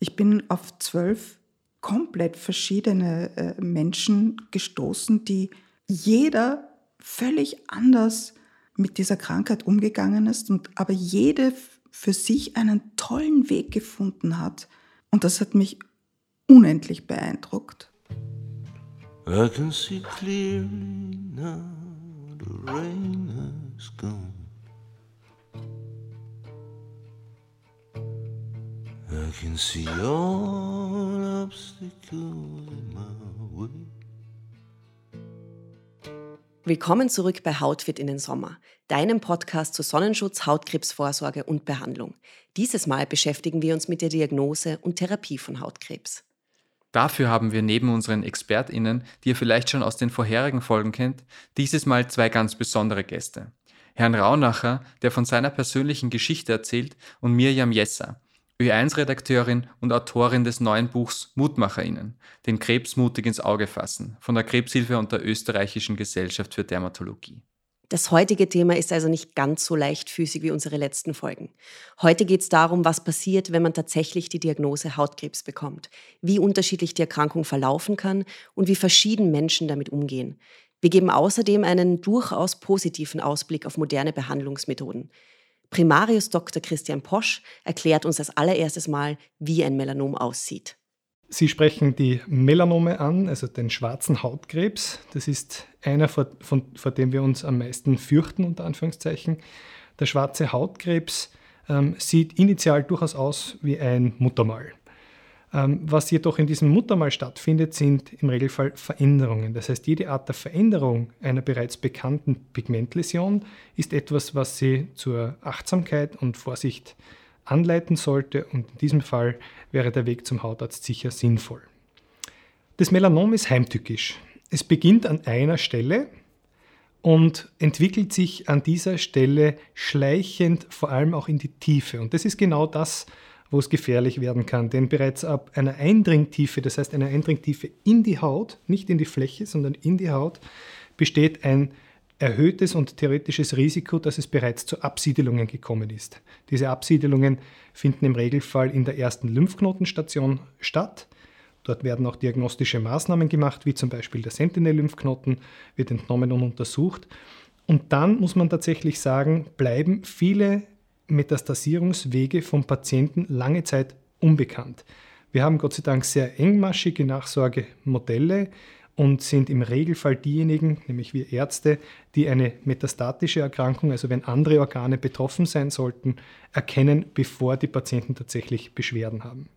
Ich bin auf zwölf komplett verschiedene äh, Menschen gestoßen, die jeder völlig anders mit dieser Krankheit umgegangen ist und aber jede für sich einen tollen Weg gefunden hat. Und das hat mich unendlich beeindruckt. I can see clearly now the rain has gone. I can see all obstacles in my way. Willkommen zurück bei Hautfit in den Sommer, deinem Podcast zu Sonnenschutz, Hautkrebsvorsorge und Behandlung. Dieses Mal beschäftigen wir uns mit der Diagnose und Therapie von Hautkrebs. Dafür haben wir neben unseren ExpertInnen, die ihr vielleicht schon aus den vorherigen Folgen kennt, dieses Mal zwei ganz besondere Gäste. Herrn Raunacher, der von seiner persönlichen Geschichte erzählt, und Mirjam Jesser, Ö1-Redakteurin und Autorin des neuen Buchs MutmacherInnen, den Krebs mutig ins Auge fassen, von der Krebshilfe und der Österreichischen Gesellschaft für Dermatologie. Das heutige Thema ist also nicht ganz so leichtfüßig wie unsere letzten Folgen. Heute geht es darum, was passiert, wenn man tatsächlich die Diagnose Hautkrebs bekommt, wie unterschiedlich die Erkrankung verlaufen kann und wie verschieden Menschen damit umgehen. Wir geben außerdem einen durchaus positiven Ausblick auf moderne Behandlungsmethoden. Primarius Dr. Christian Posch erklärt uns als allererstes Mal, wie ein Melanom aussieht. Sie sprechen die Melanome an, also den schwarzen Hautkrebs. Das ist einer, vor, von, vor dem wir uns am meisten fürchten, unter Anführungszeichen. Der schwarze Hautkrebs ähm, sieht initial durchaus aus wie ein Muttermal. Ähm, was jedoch in diesem Muttermal stattfindet, sind im Regelfall Veränderungen. Das heißt, jede Art der Veränderung einer bereits bekannten Pigmentläsion ist etwas, was Sie zur Achtsamkeit und Vorsicht anleiten sollte und in diesem Fall wäre der Weg zum Hautarzt sicher sinnvoll. Das Melanom ist heimtückisch. Es beginnt an einer Stelle und entwickelt sich an dieser Stelle schleichend vor allem auch in die Tiefe. Und das ist genau das, wo es gefährlich werden kann. Denn bereits ab einer Eindringtiefe, das heißt einer Eindringtiefe in die Haut, nicht in die Fläche, sondern in die Haut, besteht ein erhöhtes und theoretisches Risiko, dass es bereits zu Absiedelungen gekommen ist. Diese Absiedelungen finden im Regelfall in der ersten Lymphknotenstation statt. Dort werden auch diagnostische Maßnahmen gemacht, wie zum Beispiel der Sentinel-Lymphknoten wird entnommen und untersucht. Und dann muss man tatsächlich sagen, bleiben viele Metastasierungswege vom Patienten lange Zeit unbekannt. Wir haben Gott sei Dank sehr engmaschige Nachsorgemodelle, und sind im Regelfall diejenigen, nämlich wir Ärzte, die eine metastatische Erkrankung, also wenn andere Organe betroffen sein sollten, erkennen, bevor die Patienten tatsächlich Beschwerden haben.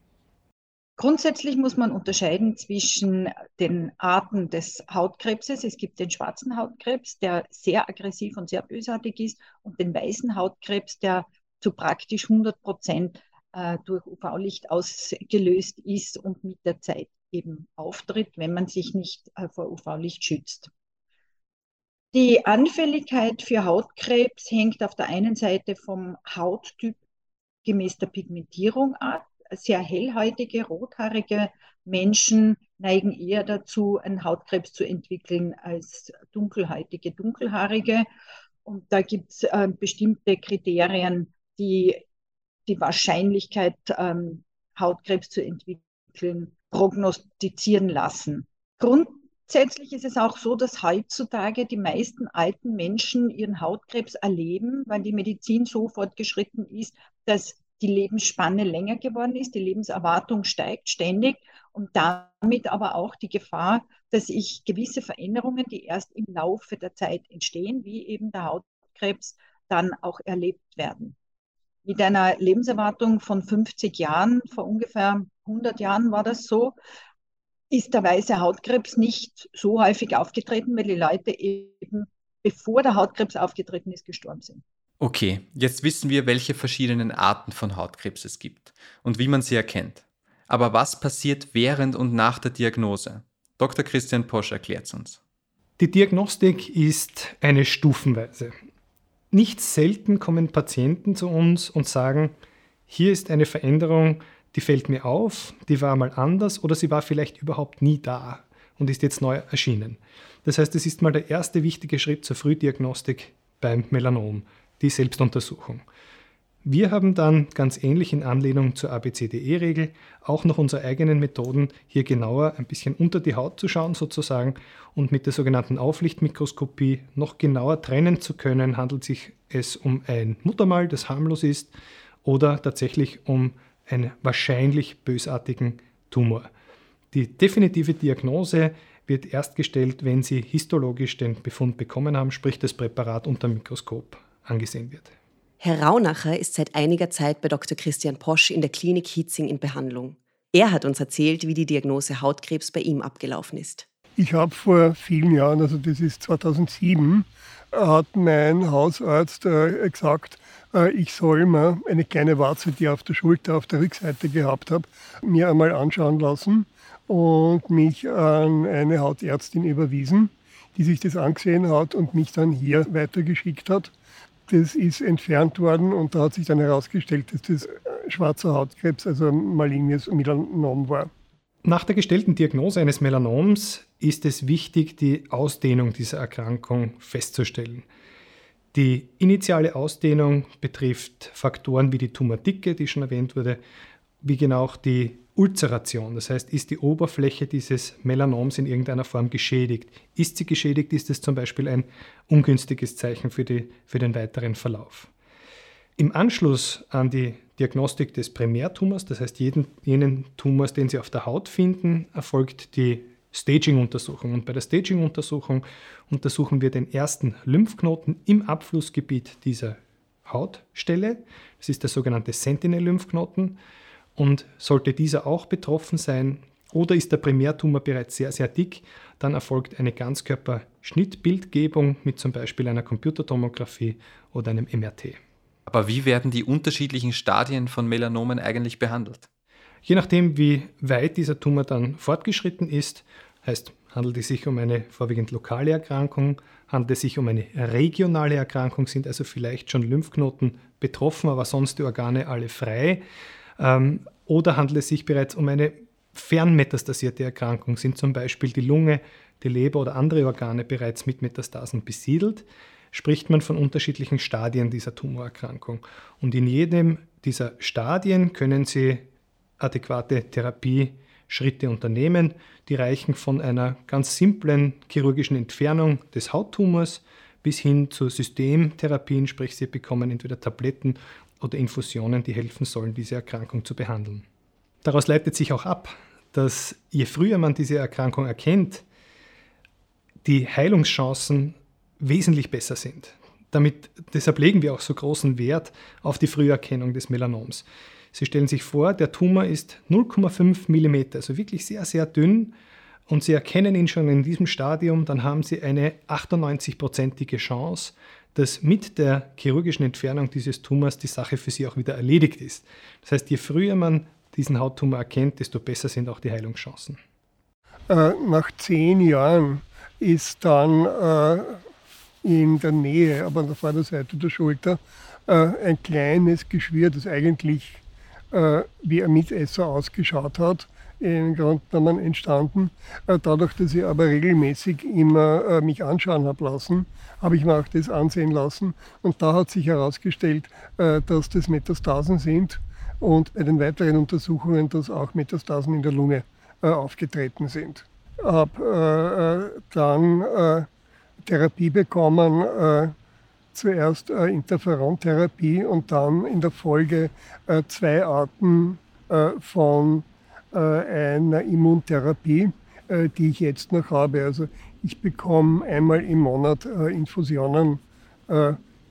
Grundsätzlich muss man unterscheiden zwischen den Arten des Hautkrebses. Es gibt den schwarzen Hautkrebs, der sehr aggressiv und sehr bösartig ist, und den weißen Hautkrebs, der zu praktisch 100 Prozent äh, durch UV-Licht ausgelöst ist und mit der Zeit eben auftritt, wenn man sich nicht äh, vor UV-Licht schützt. Die Anfälligkeit für Hautkrebs hängt auf der einen Seite vom Hauttyp gemäß der Pigmentierung ab. Sehr hellhäutige, rothaarige Menschen neigen eher dazu, einen Hautkrebs zu entwickeln als dunkelhäutige, dunkelhaarige. Und da gibt es äh, bestimmte Kriterien, die die Wahrscheinlichkeit, ähm, Hautkrebs zu entwickeln, prognostizieren lassen. Grundsätzlich ist es auch so, dass heutzutage die meisten alten Menschen ihren Hautkrebs erleben, weil die Medizin so fortgeschritten ist, dass die Lebensspanne länger geworden ist, die Lebenserwartung steigt ständig und damit aber auch die Gefahr, dass ich gewisse Veränderungen, die erst im Laufe der Zeit entstehen, wie eben der Hautkrebs, dann auch erlebt werden. Mit einer Lebenserwartung von 50 Jahren, vor ungefähr 100 Jahren war das so, ist der weiße Hautkrebs nicht so häufig aufgetreten, weil die Leute eben, bevor der Hautkrebs aufgetreten ist, gestorben sind. Okay, jetzt wissen wir, welche verschiedenen Arten von Hautkrebs es gibt und wie man sie erkennt. Aber was passiert während und nach der Diagnose? Dr. Christian Posch erklärt es uns. Die Diagnostik ist eine stufenweise. Nicht selten kommen Patienten zu uns und sagen, hier ist eine Veränderung, die fällt mir auf, die war mal anders oder sie war vielleicht überhaupt nie da und ist jetzt neu erschienen. Das heißt, es ist mal der erste wichtige Schritt zur Frühdiagnostik beim Melanom, die Selbstuntersuchung. Wir haben dann ganz ähnlich in Anlehnung zur ABCDE-Regel auch noch unsere eigenen Methoden, hier genauer ein bisschen unter die Haut zu schauen sozusagen und mit der sogenannten Auflichtmikroskopie noch genauer trennen zu können, handelt sich es um ein Muttermal, das harmlos ist, oder tatsächlich um einen wahrscheinlich bösartigen Tumor. Die definitive Diagnose wird erst gestellt, wenn Sie histologisch den Befund bekommen haben, sprich das Präparat unter dem Mikroskop angesehen wird. Herr Raunacher ist seit einiger Zeit bei Dr. Christian Posch in der Klinik Hietzing in Behandlung. Er hat uns erzählt, wie die Diagnose Hautkrebs bei ihm abgelaufen ist. Ich habe vor vielen Jahren, also das ist 2007, hat mein Hausarzt äh, gesagt, äh, ich soll mir eine kleine Warze, die ich auf der Schulter auf der Rückseite gehabt habe, mir einmal anschauen lassen und mich an eine Hautärztin überwiesen, die sich das angesehen hat und mich dann hier weitergeschickt hat das ist entfernt worden und da hat sich dann herausgestellt, dass das schwarzer Hautkrebs, also malignes Melanom war. Nach der gestellten Diagnose eines Melanoms ist es wichtig, die Ausdehnung dieser Erkrankung festzustellen. Die initiale Ausdehnung betrifft Faktoren wie die Tumordicke, die schon erwähnt wurde, wie genau auch die Ulzeration, das heißt, ist die Oberfläche dieses Melanoms in irgendeiner Form geschädigt? Ist sie geschädigt, ist es zum Beispiel ein ungünstiges Zeichen für, die, für den weiteren Verlauf. Im Anschluss an die Diagnostik des Primärtumors, das heißt jeden, jenen Tumors, den Sie auf der Haut finden, erfolgt die Staging-Untersuchung. Und bei der Staging-Untersuchung untersuchen wir den ersten Lymphknoten im Abflussgebiet dieser Hautstelle. Das ist der sogenannte Sentinel-Lymphknoten. Und sollte dieser auch betroffen sein oder ist der Primärtumor bereits sehr, sehr dick, dann erfolgt eine Ganzkörperschnittbildgebung mit zum Beispiel einer Computertomographie oder einem MRT. Aber wie werden die unterschiedlichen Stadien von Melanomen eigentlich behandelt? Je nachdem, wie weit dieser Tumor dann fortgeschritten ist, heißt, handelt es sich um eine vorwiegend lokale Erkrankung, handelt es sich um eine regionale Erkrankung, sind also vielleicht schon Lymphknoten betroffen, aber sonst die Organe alle frei, ähm, oder handelt es sich bereits um eine fernmetastasierte Erkrankung? Sind zum Beispiel die Lunge, die Leber oder andere Organe bereits mit Metastasen besiedelt? Spricht man von unterschiedlichen Stadien dieser Tumorerkrankung. Und in jedem dieser Stadien können Sie adäquate Therapieschritte unternehmen. Die reichen von einer ganz simplen chirurgischen Entfernung des Hauttumors bis hin zu Systemtherapien, sprich Sie bekommen entweder Tabletten oder Infusionen, die helfen sollen, diese Erkrankung zu behandeln. Daraus leitet sich auch ab, dass je früher man diese Erkrankung erkennt, die Heilungschancen wesentlich besser sind. Damit, deshalb legen wir auch so großen Wert auf die Früherkennung des Melanoms. Sie stellen sich vor, der Tumor ist 0,5 mm, also wirklich sehr, sehr dünn und Sie erkennen ihn schon in diesem Stadium, dann haben Sie eine 98-prozentige Chance, dass mit der chirurgischen Entfernung dieses Tumors die Sache für sie auch wieder erledigt ist. Das heißt, je früher man diesen Hauttumor erkennt, desto besser sind auch die Heilungschancen. Äh, nach zehn Jahren ist dann äh, in der Nähe, aber an der Vorderseite der Schulter, äh, ein kleines Geschwür, das eigentlich wie ein Mitesser ausgeschaut hat, im Grunde genommen entstanden. Äh, dadurch, dass ich aber regelmäßig immer äh, mich anschauen habe lassen, habe ich mir auch das ansehen lassen. Und da hat sich herausgestellt, äh, dass das Metastasen sind und bei den weiteren Untersuchungen, dass auch Metastasen in der Lunge aufgetreten sind. Ich Habe dann Therapie bekommen, zuerst Interferontherapie und dann in der Folge zwei Arten von äh, einer Immuntherapie, äh, die ich jetzt noch habe. Also ich bekomme einmal im Monat äh, Infusionen.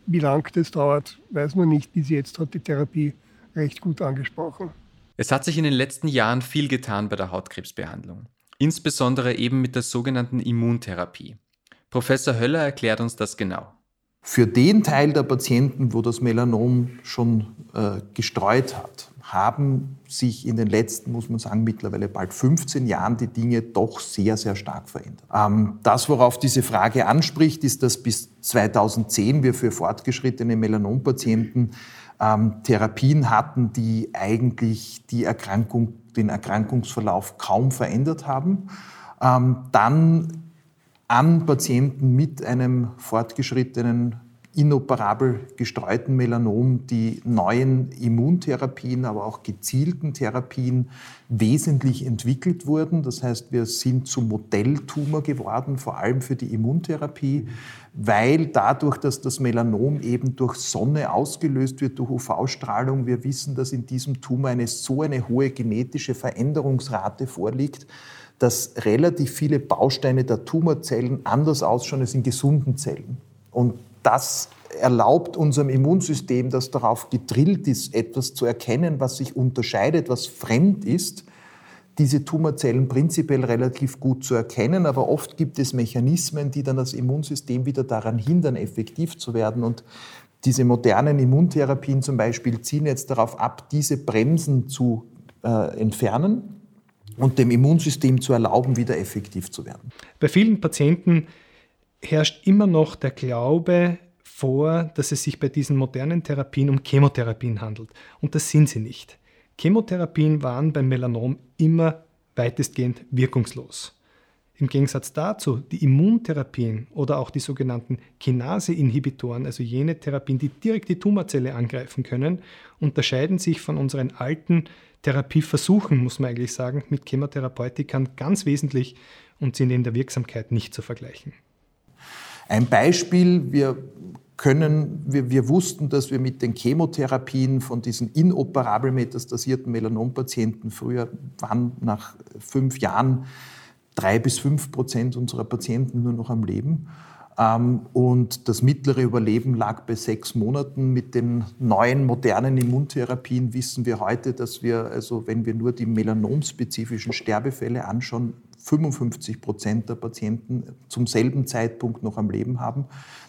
Wie lang das dauert, weiß man nicht. Bis jetzt hat die Therapie recht gut angesprochen. Es hat sich in den letzten Jahren viel getan bei der Hautkrebsbehandlung, insbesondere eben mit der sogenannten Immuntherapie. Professor Höller erklärt uns das genau. Für den Teil der Patienten, wo das Melanom schon äh, gestreut hat, haben sich in den letzten, muss man sagen, mittlerweile bald 15 Jahren die Dinge doch sehr, sehr stark verändert. Ähm, das, worauf diese Frage anspricht, ist, dass bis 2010 wir für fortgeschrittene Melanompatienten ähm, Therapien hatten, die eigentlich die Erkrankung, den Erkrankungsverlauf kaum verändert haben. Ähm, dann an Patienten mit einem fortgeschrittenen inoperabel gestreuten Melanom die neuen Immuntherapien, aber auch gezielten Therapien wesentlich entwickelt wurden. Das heißt, wir sind zum Modelltumor geworden, vor allem für die Immuntherapie, weil dadurch, dass das Melanom eben durch Sonne ausgelöst wird, durch UV-Strahlung, wir wissen, dass in diesem Tumor eine so eine hohe genetische Veränderungsrate vorliegt, dass relativ viele Bausteine der Tumorzellen anders ausschauen als in gesunden Zellen. Und das erlaubt unserem Immunsystem, das darauf gedrillt ist, etwas zu erkennen, was sich unterscheidet, was fremd ist, diese Tumorzellen prinzipiell relativ gut zu erkennen, aber oft gibt es Mechanismen, die dann das Immunsystem wieder daran hindern, effektiv zu werden. Und diese modernen Immuntherapien zum Beispiel ziehen jetzt darauf ab, diese Bremsen zu äh, entfernen und dem Immunsystem zu erlauben, wieder effektiv zu werden. Bei vielen Patienten herrscht immer noch der Glaube vor, dass es sich bei diesen modernen Therapien um Chemotherapien handelt. Und das sind sie nicht. Chemotherapien waren beim Melanom immer weitestgehend wirkungslos. Im Gegensatz dazu, die Immuntherapien oder auch die sogenannten Kinase-Inhibitoren, also jene Therapien, die direkt die Tumorzelle angreifen können, unterscheiden sich von unseren alten Therapieversuchen, muss man eigentlich sagen, mit Chemotherapeutikern ganz wesentlich und sind in der Wirksamkeit nicht zu vergleichen. Ein Beispiel, wir können, wir, wir wussten, dass wir mit den Chemotherapien von diesen inoperabel metastasierten Melanompatienten früher waren nach fünf Jahren drei bis fünf Prozent unserer Patienten nur noch am Leben. Ähm, und das mittlere Überleben lag bei sechs Monaten. Mit den neuen modernen Immuntherapien wissen wir heute, dass wir, also wenn wir nur die melanomspezifischen Sterbefälle anschauen, 55 Prozent der Patienten zum selben Zeitpunkt noch am Leben haben.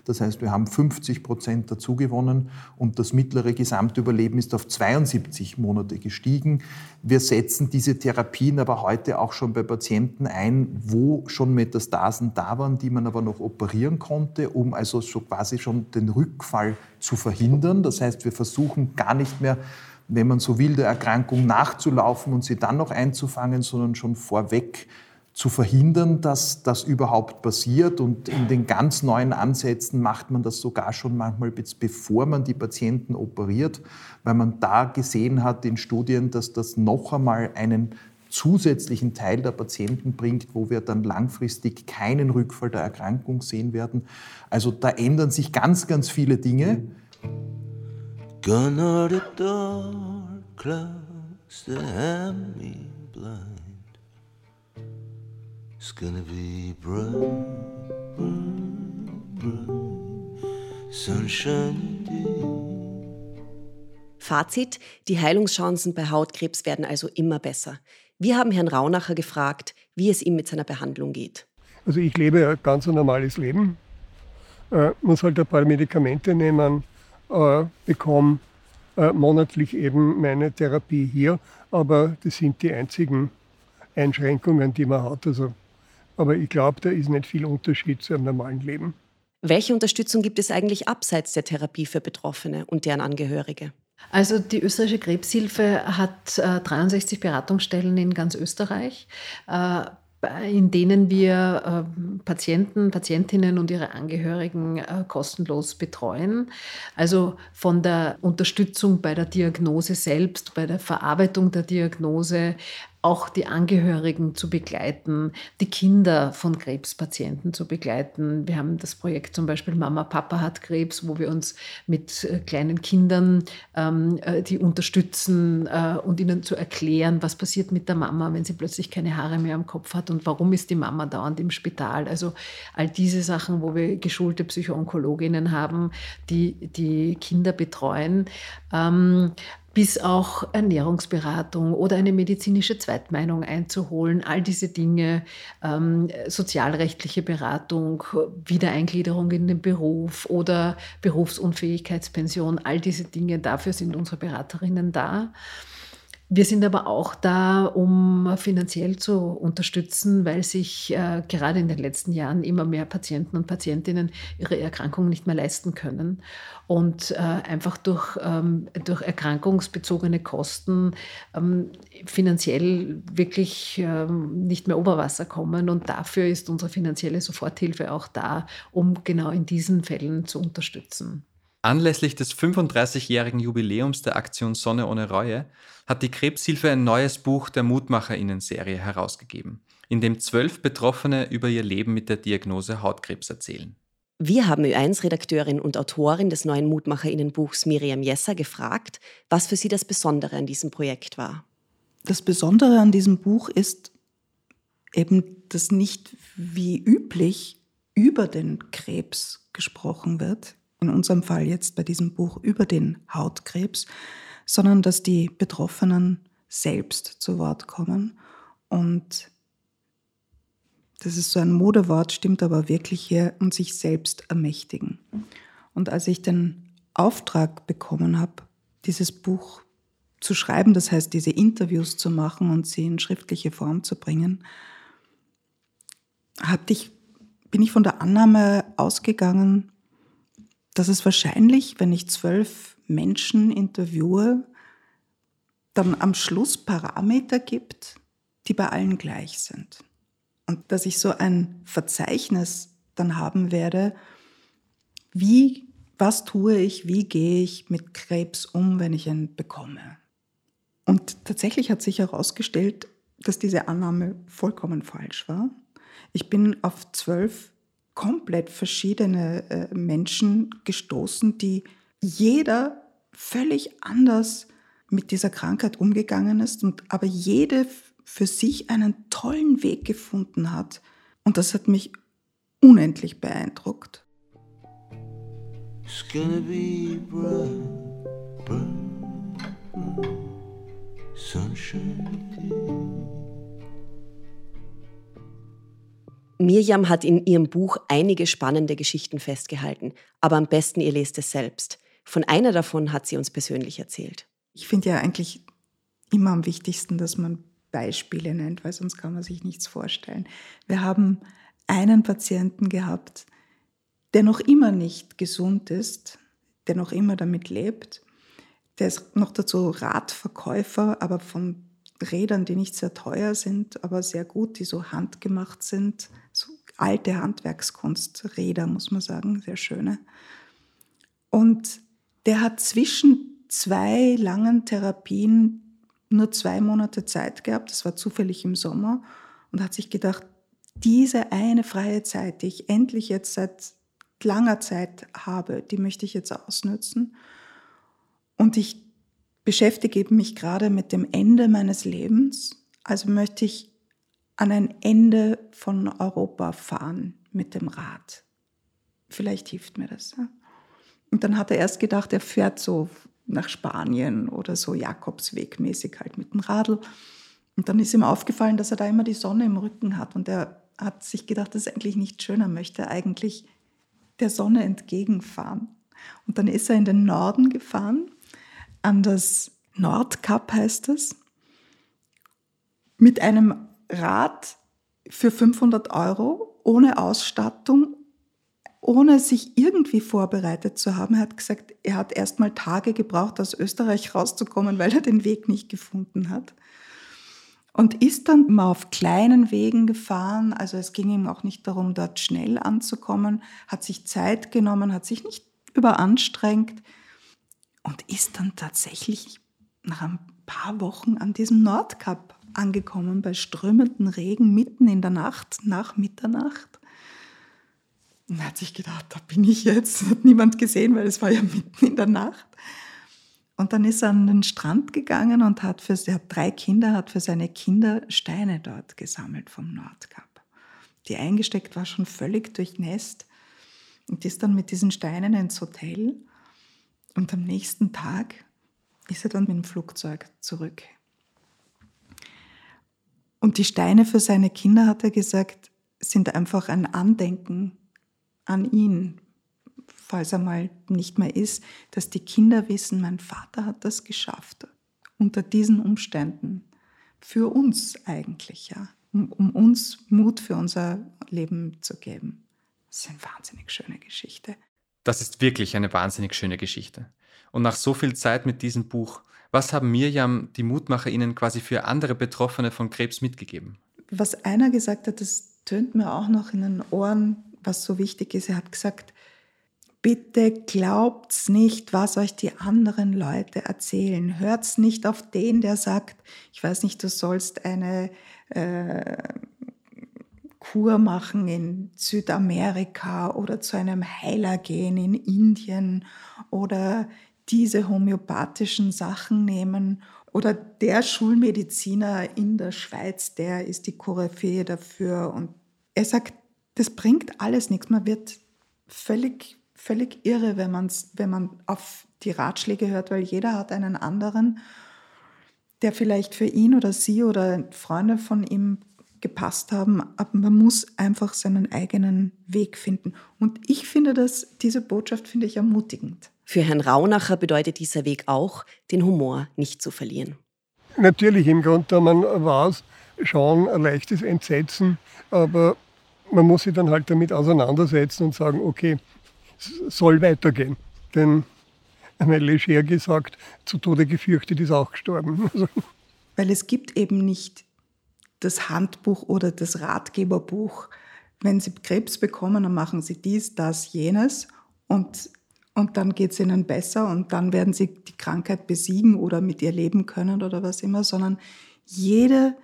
Das heißt, wir haben 50 Prozent dazugewonnen und das mittlere Gesamtüberleben ist auf 72 Monate gestiegen. Wir setzen diese Therapien aber heute auch schon bei Patienten ein, wo schon Metastasen da waren, die man aber noch operieren konnte, um also so quasi schon den Rückfall zu verhindern. Das heißt, wir versuchen gar nicht mehr wenn man so will, der Erkrankung nachzulaufen und sie dann noch einzufangen, sondern schon vorweg zu verhindern, dass das überhaupt passiert. Und in den ganz neuen Ansätzen macht man das sogar schon manchmal, bevor man die Patienten operiert, weil man da gesehen hat in Studien, dass das noch einmal einen zusätzlichen Teil der Patienten bringt, wo wir dann langfristig keinen Rückfall der Erkrankung sehen werden. Also da ändern sich ganz, ganz viele Dinge. Gonna the door, close the blind. It's gonna be bright, bright, bright, sunshine Fazit, die Heilungschancen bei Hautkrebs werden also immer besser. Wir haben Herrn Raunacher gefragt, wie es ihm mit seiner Behandlung geht. Also ich lebe ein ganz normales Leben, äh, muss halt ein paar Medikamente nehmen, äh, bekomme äh, monatlich eben meine Therapie hier, aber das sind die einzigen Einschränkungen, die man hat. Also aber ich glaube, da ist nicht viel Unterschied zu einem normalen Leben. Welche Unterstützung gibt es eigentlich abseits der Therapie für Betroffene und deren Angehörige? Also die österreichische Krebshilfe hat äh, 63 Beratungsstellen in ganz Österreich. Äh, in denen wir äh, Patienten, Patientinnen und ihre Angehörigen äh, kostenlos betreuen. Also von der Unterstützung bei der Diagnose selbst, bei der Verarbeitung der Diagnose, auch die Angehörigen zu begleiten, die Kinder von Krebspatienten zu begleiten. Wir haben das Projekt zum Beispiel Mama, Papa hat Krebs, wo wir uns mit äh, kleinen Kindern, ähm, äh, die unterstützen äh, und ihnen zu erklären, was passiert mit der Mama, wenn sie plötzlich keine Haare mehr am Kopf hat und warum ist die Mama dauernd im Spital. Also all diese Sachen, wo wir geschulte Psychoonkologinnen haben, die die Kinder betreuen. Ähm, bis auch Ernährungsberatung oder eine medizinische Zweitmeinung einzuholen. All diese Dinge, ähm, sozialrechtliche Beratung, Wiedereingliederung in den Beruf oder Berufsunfähigkeitspension, all diese Dinge, dafür sind unsere Beraterinnen da. Wir sind aber auch da, um finanziell zu unterstützen, weil sich äh, gerade in den letzten Jahren immer mehr Patienten und Patientinnen ihre Erkrankung nicht mehr leisten können und äh, einfach durch, ähm, durch erkrankungsbezogene Kosten ähm, finanziell wirklich ähm, nicht mehr Oberwasser kommen. Und dafür ist unsere finanzielle Soforthilfe auch da, um genau in diesen Fällen zu unterstützen. Anlässlich des 35-jährigen Jubiläums der Aktion Sonne ohne Reue hat die Krebshilfe ein neues Buch der Mutmacherinnen-Serie herausgegeben, in dem zwölf Betroffene über ihr Leben mit der Diagnose Hautkrebs erzählen. Wir haben Ö1-Redakteurin und Autorin des neuen Mutmacherinnen-Buchs Miriam Jesser gefragt, was für sie das Besondere an diesem Projekt war. Das Besondere an diesem Buch ist eben, dass nicht wie üblich über den Krebs gesprochen wird, in unserem Fall jetzt bei diesem Buch über den Hautkrebs, sondern dass die Betroffenen selbst zu Wort kommen. Und das ist so ein Modewort, stimmt aber wirklich hier, und sich selbst ermächtigen. Und als ich den Auftrag bekommen habe, dieses Buch zu schreiben, das heißt diese Interviews zu machen und sie in schriftliche Form zu bringen, ich, bin ich von der Annahme ausgegangen, dass es wahrscheinlich, wenn ich zwölf Menschen interviewe, dann am Schluss Parameter gibt, die bei allen gleich sind. Und dass ich so ein Verzeichnis dann haben werde, wie, was tue ich, wie gehe ich mit Krebs um, wenn ich ihn bekomme. Und tatsächlich hat sich herausgestellt, dass diese Annahme vollkommen falsch war. Ich bin auf zwölf komplett verschiedene äh, Menschen gestoßen, die jeder völlig anders mit dieser Krankheit umgegangen ist und aber jede für sich einen tollen Weg gefunden hat. Und das hat mich unendlich beeindruckt. It's gonna be bright, bright, sunshine. Mirjam hat in ihrem Buch einige spannende Geschichten festgehalten, aber am besten ihr lest es selbst. Von einer davon hat sie uns persönlich erzählt. Ich finde ja eigentlich immer am wichtigsten, dass man Beispiele nennt, weil sonst kann man sich nichts vorstellen. Wir haben einen Patienten gehabt, der noch immer nicht gesund ist, der noch immer damit lebt. Der ist noch dazu Radverkäufer, aber von Rädern, die nicht sehr teuer sind, aber sehr gut, die so handgemacht sind. Alte Handwerkskunsträder, muss man sagen, sehr schöne. Und der hat zwischen zwei langen Therapien nur zwei Monate Zeit gehabt, das war zufällig im Sommer, und hat sich gedacht, diese eine freie Zeit, die ich endlich jetzt seit langer Zeit habe, die möchte ich jetzt ausnutzen. Und ich beschäftige mich gerade mit dem Ende meines Lebens. Also möchte ich an ein Ende von Europa fahren mit dem Rad. Vielleicht hilft mir das. Und dann hat er erst gedacht, er fährt so nach Spanien oder so Jakobswegmäßig halt mit dem Radl. Und dann ist ihm aufgefallen, dass er da immer die Sonne im Rücken hat. Und er hat sich gedacht, das ist eigentlich nicht schöner, möchte eigentlich der Sonne entgegenfahren. Und dann ist er in den Norden gefahren an das Nordkap heißt es, mit einem Rad für 500 Euro, ohne Ausstattung, ohne sich irgendwie vorbereitet zu haben. Er hat gesagt, er hat erst mal Tage gebraucht, aus Österreich rauszukommen, weil er den Weg nicht gefunden hat. Und ist dann mal auf kleinen Wegen gefahren. Also es ging ihm auch nicht darum, dort schnell anzukommen, hat sich Zeit genommen, hat sich nicht überanstrengt und ist dann tatsächlich nach ein paar Wochen an diesem Nordkap angekommen, bei strömenden Regen mitten in der Nacht, nach Mitternacht. Und hat sich gedacht, da bin ich jetzt. Hat niemand gesehen, weil es war ja mitten in der Nacht. Und dann ist er an den Strand gegangen und hat für, er hat drei Kinder, hat für seine Kinder Steine dort gesammelt vom Nordkap. Die eingesteckt war schon völlig durchnässt und ist dann mit diesen Steinen ins Hotel und am nächsten Tag ist er dann mit dem Flugzeug zurück. Und die Steine für seine Kinder, hat er gesagt, sind einfach ein Andenken an ihn, falls er mal nicht mehr ist, dass die Kinder wissen, mein Vater hat das geschafft. unter diesen Umständen für uns eigentlich, ja, um, um uns Mut für unser Leben zu geben. Das ist eine wahnsinnig schöne Geschichte. Das ist wirklich eine wahnsinnig schöne Geschichte. Und nach so viel Zeit mit diesem Buch, was haben Mirjam, die Mutmacher, Ihnen quasi für andere Betroffene von Krebs mitgegeben? Was einer gesagt hat, das tönt mir auch noch in den Ohren, was so wichtig ist. Er hat gesagt, bitte glaubt's nicht, was euch die anderen Leute erzählen. Hört's nicht auf den, der sagt, ich weiß nicht, du sollst eine äh, Kur machen in Südamerika oder zu einem Heiler gehen in Indien oder diese homöopathischen Sachen nehmen oder der Schulmediziner in der Schweiz, der ist die Koryphäe dafür. Und er sagt, das bringt alles nichts. Man wird völlig, völlig irre, wenn, man's, wenn man auf die Ratschläge hört, weil jeder hat einen anderen, der vielleicht für ihn oder sie oder Freunde von ihm gepasst haben, aber man muss einfach seinen eigenen Weg finden. Und ich finde das, diese Botschaft finde ich ermutigend. Für Herrn Raunacher bedeutet dieser Weg auch, den Humor nicht zu verlieren. Natürlich, im Grunde man war es schon ein leichtes Entsetzen, aber man muss sich dann halt damit auseinandersetzen und sagen, okay, es soll weitergehen. Denn einmal leger gesagt, zu Tode gefürchtet ist auch gestorben. Weil es gibt eben nicht das Handbuch oder das Ratgeberbuch. Wenn Sie Krebs bekommen, dann machen Sie dies, das, jenes und, und dann geht es Ihnen besser und dann werden Sie die Krankheit besiegen oder mit ihr leben können oder was immer, sondern jede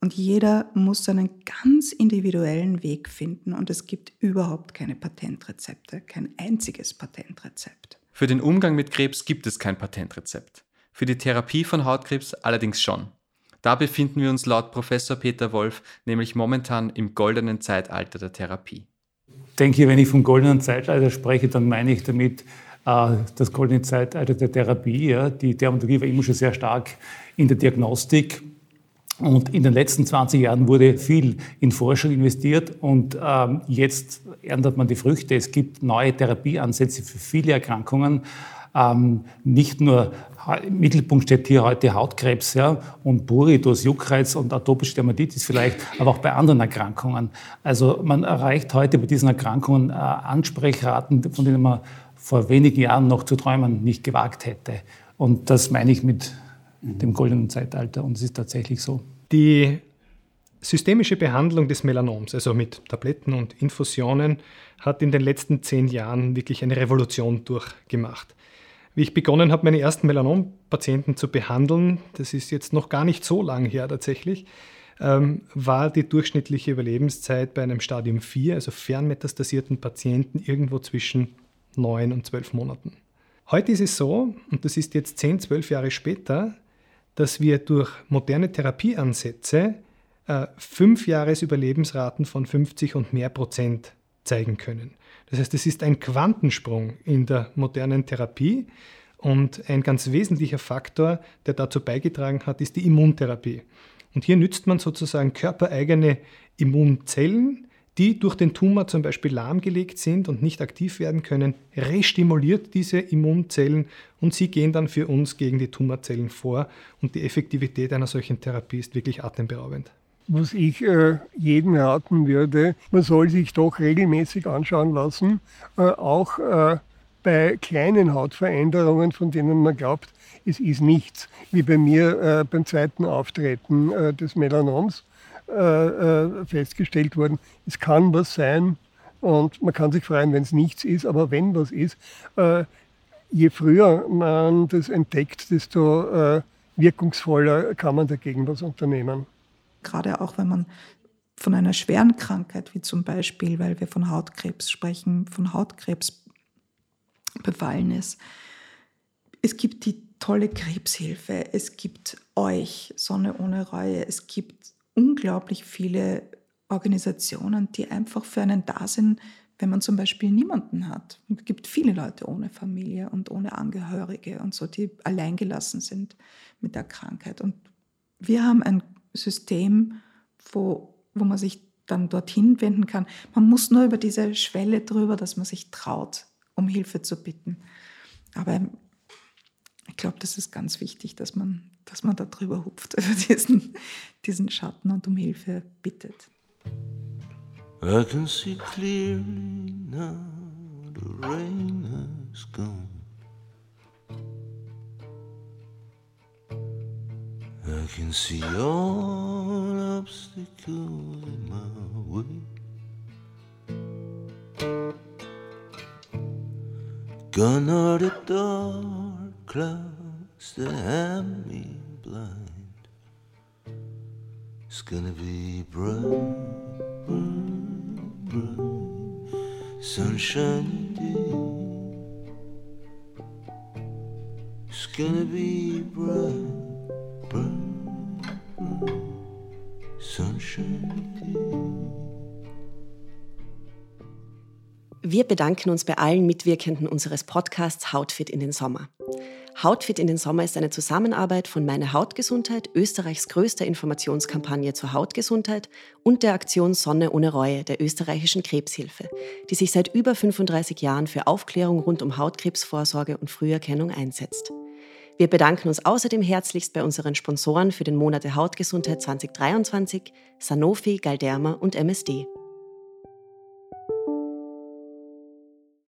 und jeder muss seinen ganz individuellen Weg finden und es gibt überhaupt keine Patentrezepte, kein einziges Patentrezept. Für den Umgang mit Krebs gibt es kein Patentrezept. Für die Therapie von Hautkrebs allerdings schon. Da befinden wir uns laut Professor Peter Wolf nämlich momentan im goldenen Zeitalter der Therapie. Ich denke, wenn ich vom goldenen Zeitalter spreche, dann meine ich damit äh, das goldene Zeitalter der Therapie. Ja. Die Dermatologie war immer schon sehr stark in der Diagnostik. Und in den letzten 20 Jahren wurde viel in Forschung investiert und ähm, jetzt erntet man die Früchte. Es gibt neue Therapieansätze für viele Erkrankungen. Ähm, nicht nur im Mittelpunkt steht hier heute Hautkrebs ja, und Buritus, Juckreiz und atopische Dermatitis vielleicht, aber auch bei anderen Erkrankungen. Also man erreicht heute bei diesen Erkrankungen äh, Ansprechraten, von denen man vor wenigen Jahren noch zu träumen nicht gewagt hätte. Und das meine ich mit dem goldenen Zeitalter und es ist tatsächlich so. Die systemische Behandlung des Melanoms, also mit Tabletten und Infusionen, hat in den letzten zehn Jahren wirklich eine Revolution durchgemacht. Wie ich begonnen habe, meine ersten Melanom-Patienten zu behandeln, das ist jetzt noch gar nicht so lang her tatsächlich, ähm, war die durchschnittliche Überlebenszeit bei einem Stadium 4, also fernmetastasierten Patienten, irgendwo zwischen 9 und 12 Monaten. Heute ist es so, und das ist jetzt 10, 12 Jahre später, dass wir durch moderne Therapieansätze äh, fünf Jahresüberlebensraten von 50 und mehr Prozent zeigen können. Das heißt, es ist ein Quantensprung in der modernen Therapie und ein ganz wesentlicher Faktor, der dazu beigetragen hat, ist die Immuntherapie. Und hier nützt man sozusagen körpereigene Immunzellen, die durch den Tumor zum Beispiel lahmgelegt sind und nicht aktiv werden können, restimuliert diese Immunzellen und sie gehen dann für uns gegen die Tumorzellen vor und die Effektivität einer solchen Therapie ist wirklich atemberaubend was ich äh, jedem raten würde, man soll sich doch regelmäßig anschauen lassen, äh, auch äh, bei kleinen Hautveränderungen, von denen man glaubt, es ist nichts, wie bei mir äh, beim zweiten Auftreten äh, des Melanoms äh, festgestellt worden. Es kann was sein und man kann sich freuen, wenn es nichts ist, aber wenn was ist, je früher man das entdeckt, desto wirkungsvoller kann man dagegen was unternehmen gerade auch wenn man von einer schweren Krankheit, wie zum Beispiel, weil wir von Hautkrebs sprechen, von Hautkrebs befallen ist. Es gibt die tolle Krebshilfe, es gibt euch, Sonne ohne Reue, es gibt unglaublich viele Organisationen, die einfach für einen da sind, wenn man zum Beispiel niemanden hat. Es gibt viele Leute ohne Familie und ohne Angehörige und so, die alleingelassen sind mit der Krankheit. Und wir haben ein System, wo, wo man sich dann dorthin wenden kann. Man muss nur über diese Schwelle drüber, dass man sich traut, um Hilfe zu bitten. Aber ich glaube, das ist ganz wichtig, dass man, dass man da drüber hupft, über diesen, diesen Schatten und um Hilfe bittet. I can see clearly now the rain has gone. I can see all obstacles in my way. Gone are the dark clouds that have me blind. It's gonna be bright, bright, bright, sunshine day. It's gonna be bright, Wir bedanken uns bei allen Mitwirkenden unseres Podcasts Hautfit in den Sommer. Hautfit in den Sommer ist eine Zusammenarbeit von Meine Hautgesundheit, Österreichs größter Informationskampagne zur Hautgesundheit und der Aktion Sonne ohne Reue der österreichischen Krebshilfe, die sich seit über 35 Jahren für Aufklärung rund um Hautkrebsvorsorge und Früherkennung einsetzt. Wir bedanken uns außerdem herzlichst bei unseren Sponsoren für den Monat der Hautgesundheit 2023, Sanofi, Galderma und MSD.